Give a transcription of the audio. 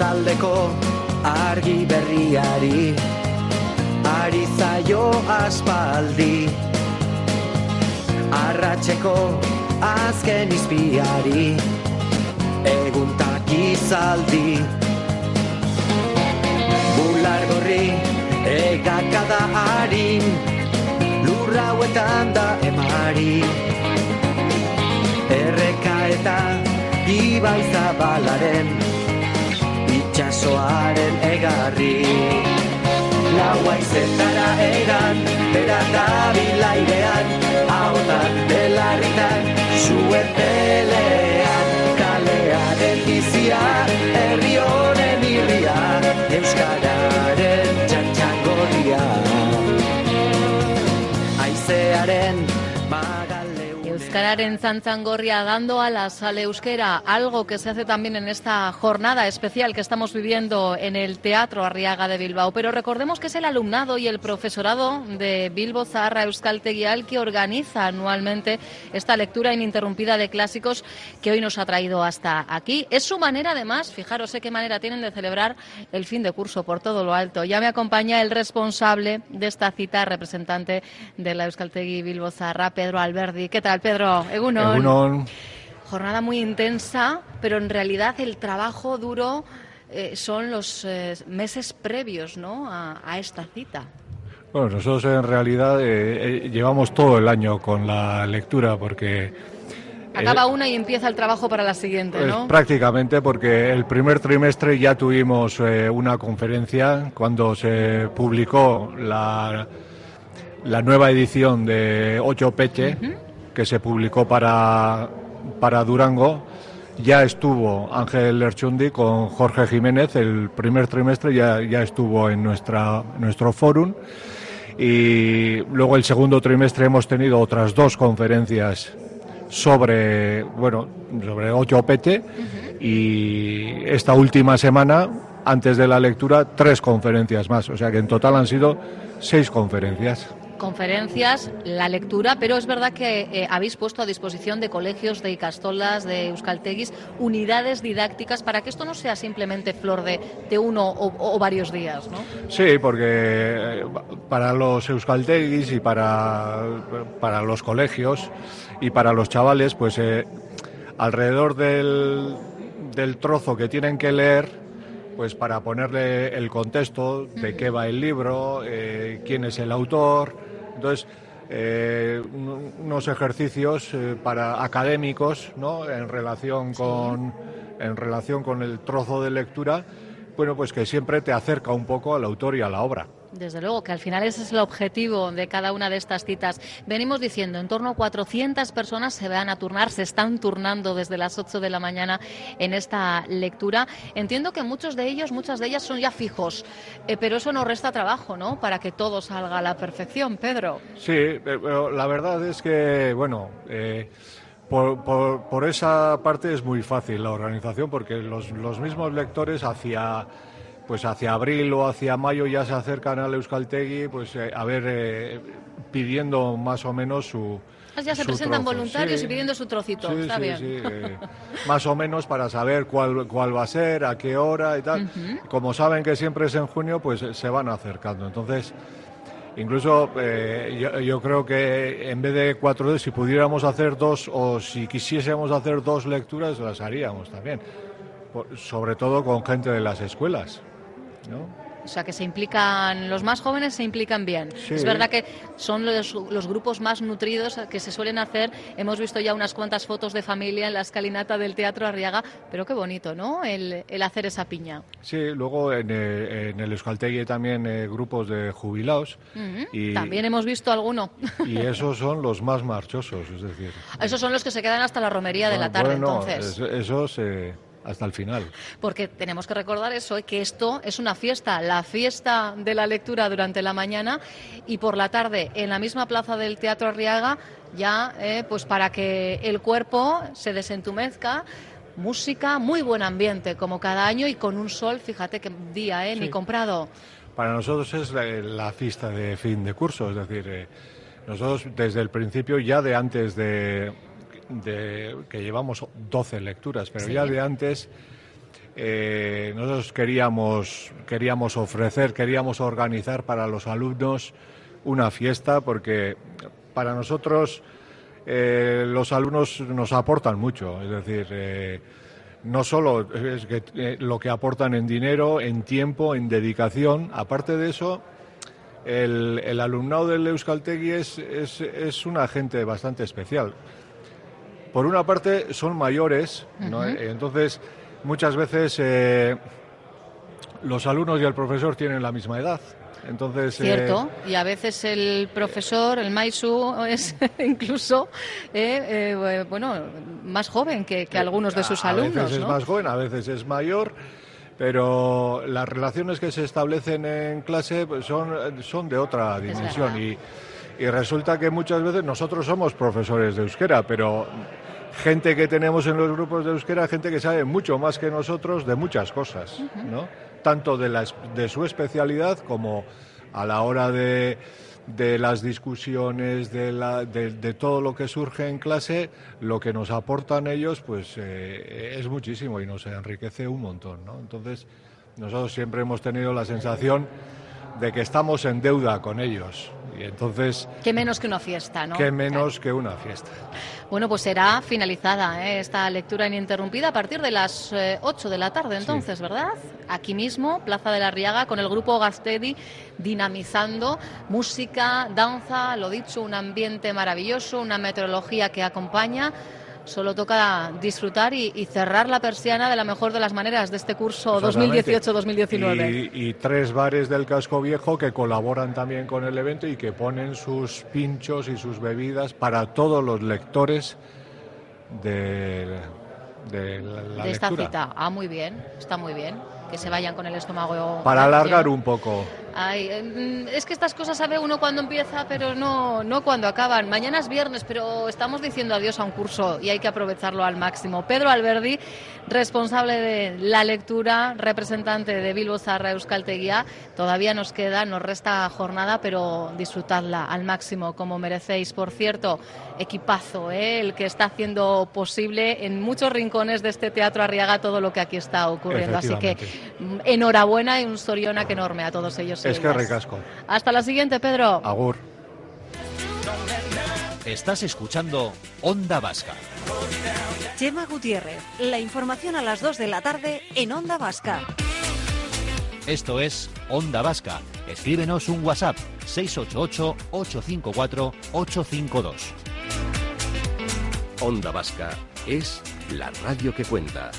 Sortaldeko argi berriari ari zaio aspaldi. Arratseko azken izpiari eguntak izaldi bular gorri egakada harin lurra da emari. Erreka eta ibai zabalaren jarri. Laua izetara egan, bera da bilairean Haotan belarritan, suertelean Kalearen bizia, herri honen irria Euskara Euskararen Zanzangorria dando alas al euskera, algo que se hace también en esta jornada especial que estamos viviendo en el Teatro Arriaga de Bilbao. Pero recordemos que es el alumnado y el profesorado de Bilbo Zaharra Euskaltegial que organiza anualmente esta lectura ininterrumpida de clásicos que hoy nos ha traído hasta aquí. Es su manera, además, fijaros qué manera tienen de celebrar el fin de curso por todo lo alto. Ya me acompaña el responsable de esta cita, representante de la Euskaltegui Bilbo Zaharra, Pedro Alberdi. ¿Qué tal, Pedro? Egunon. Jornada muy intensa, pero en realidad el trabajo duro eh, son los eh, meses previos ¿no? a, esta cita. Bueno, nosotros en realidad eh, llevamos todo el año con la lectura porque... Acaba una y empieza el trabajo para la siguiente, pues ¿no? prácticamente porque el primer trimestre ya tuvimos una conferencia cuando se publicó la, la nueva edición de Ocho Peche que se publicó para, para Durango, ya estuvo Ángel Lerchundi con Jorge Jiménez, el primer trimestre ya, ya estuvo en nuestra, nuestro fórum. Y luego el segundo trimestre hemos tenido otras dos conferencias sobre, bueno, sobre ocho pete y esta última semana, antes de la lectura, tres conferencias más. O sea que en total han sido seis conferencias conferencias, la lectura, pero es verdad que eh, habéis puesto a disposición de colegios, de Icastolas, de Euskalteguis, unidades didácticas para que esto no sea simplemente flor de, de uno o, varios días, ¿no? Sí, porque eh, para los Euskalteguis y para, para los colegios y para los chavales, pues eh, alrededor del, del trozo que tienen que leer, pues para ponerle el contexto de qué va el libro, quién es el autor, entonces, eh, unos ejercicios eh, para académicos ¿no? en, relación con, en relación con el trozo de lectura, bueno, pues que siempre te acerca un poco al autor y a la obra. Desde luego, que al final ese es el objetivo de cada una de estas citas. Venimos diciendo, en torno a 400 personas se van a turnar, se están turnando desde las 8 de la mañana en esta lectura. Entiendo que muchos de ellos, muchas de ellas son ya fijos, eh, pero eso no resta trabajo, ¿no? Para que todo salga a la perfección, Pedro. Sí, eh, la verdad es que, bueno... Eh, por, por, esa parte es muy fácil la organización porque los, los mismos lectores hacia pues hacia abril o hacia mayo ya se acercan al Euskaltegui, pues eh, a ver, eh, pidiendo más o menos su... Ah, ya se presentan voluntarios y pidiendo su trocito, está bien. Eh, más o menos para saber cuál, cuál va a ser, a qué hora y tal. Como saben que siempre es en junio, pues se van acercando. Entonces, incluso yo, creo que en vez de cuatro, si pudiéramos hacer dos o si quisiésemos hacer dos lecturas, las haríamos también. sobre todo con gente de las escuelas. O sea, que se implican, los más jóvenes se implican bien. Sí. Es verdad que son los, los grupos más nutridos que se suelen hacer. Hemos visto ya unas cuantas fotos de familia en la escalinata del Teatro Arriaga, pero qué bonito, ¿no? El, el hacer esa piña. Sí, luego en, eh, en el Euskaltegui también eh, grupos de jubilados. Ujú. y, También hemos visto alguno. y esos son los más marchosos, es decir. Esos son los que se quedan hasta la romería de la tarde, bueno, entonces. es- esos eh, hasta el final. Porque tenemos que recordar eso, eh, que esto es una fiesta, la fiesta de la lectura durante la mañana y por la tarde en la misma plaza del Teatro Arriaga, ya eh, pues para que el cuerpo se desentumezca. Música, muy buen ambiente, como cada año, y con un sol, fíjate qué día, ¿eh? Ni comprado. Para nosotros es la, la fiesta de fin de curso, es decir, eh, nosotros desde el principio, ya de antes de, de- que llevamos 12 lecturas, pero Sí. ya de antes eh, nosotros queríamos, queríamos ofrecer, queríamos organizar para los alumnos una fiesta porque para nosotros eh, los alumnos nos aportan mucho, es decir, eh, no solo es que, eh, lo que aportan en dinero, en tiempo, en dedicación, aparte de eso, el, el alumnado del Euskaltegui es, es, es una gente bastante especial. Por una parte, son mayores, ¿no? Eh, entonces muchas veces eh, los alumnos y el profesor tienen la misma edad. Entonces, eh, Cierto, y a veces el profesor, el Maisu, es incluso eh, bueno más joven que, que algunos de sus a alumnos. veces es más joven, a veces es mayor, pero las relaciones que se establecen en clase pues, son, son de otra dimensión. Y, y resulta que muchas veces nosotros somos profesores de euskera, pero gente que tenemos en los grupos de euskera, gente que sabe mucho más que nosotros de muchas cosas, ¿no? Tanto de, la de su especialidad como a la hora de, de las discusiones, de, la, de, de todo lo que surge en clase, lo que nos aportan ellos, pues eh, es muchísimo y nos enriquece un montón, ¿no? Entonces, nosotros siempre hemos tenido la sensación de que estamos en deuda con ellos y entonces, Qué menos que una fiesta, ¿no? qué menos que una fiesta. Bueno, pues será finalizada ¿eh? esta lectura ininterrumpida a partir de las eh, 8 de la tarde, entonces, ¿verdad? Aquí mismo, Plaza de la Riaga, con el grupo Gastedi dinamizando música, danza, lo dicho, un ambiente maravilloso, una meteorología que acompaña. Solo toca disfrutar y, y cerrar la persiana de la mejor de las maneras de este curso Exactamente. 2018-2019. Y, y tres bares del casco viejo que colaboran también con el evento y que ponen sus pinchos y sus bebidas para todos los lectores de, de la, la de esta lectura. cita. Ah, muy bien, está muy bien. Que se vayan con el estómago. Para alargar un poco. Ay, mm, es que estas cosas sabe uno cuando empieza, pero no, no cuando acaban. Mañana es viernes, pero estamos diciendo adiós a un curso y hay que aprovecharlo al máximo. Pedro Alberdi, responsable de la lectura, representante de Bilbo Zarra Euskalteguía, todavía nos queda, nos resta jornada, pero disfrutadla al máximo como merecéis. Por cierto, equipazo, ¿eh? el que está haciendo posible en muchos rincones de este teatro Arriaga todo lo que aquí está ocurriendo. Así que mm, enhorabuena y un soriona enorme a todos ellos. Es que recasco. Hasta la siguiente, Pedro. Agur. Estás escuchando Onda Vasca. Chema Gutiérrez, la información a las 2 de la tarde en Onda Vasca. Esto es Onda Vasca. Escríbenos un WhatsApp 688-854-852. Onda Vasca es la radio que cuenta.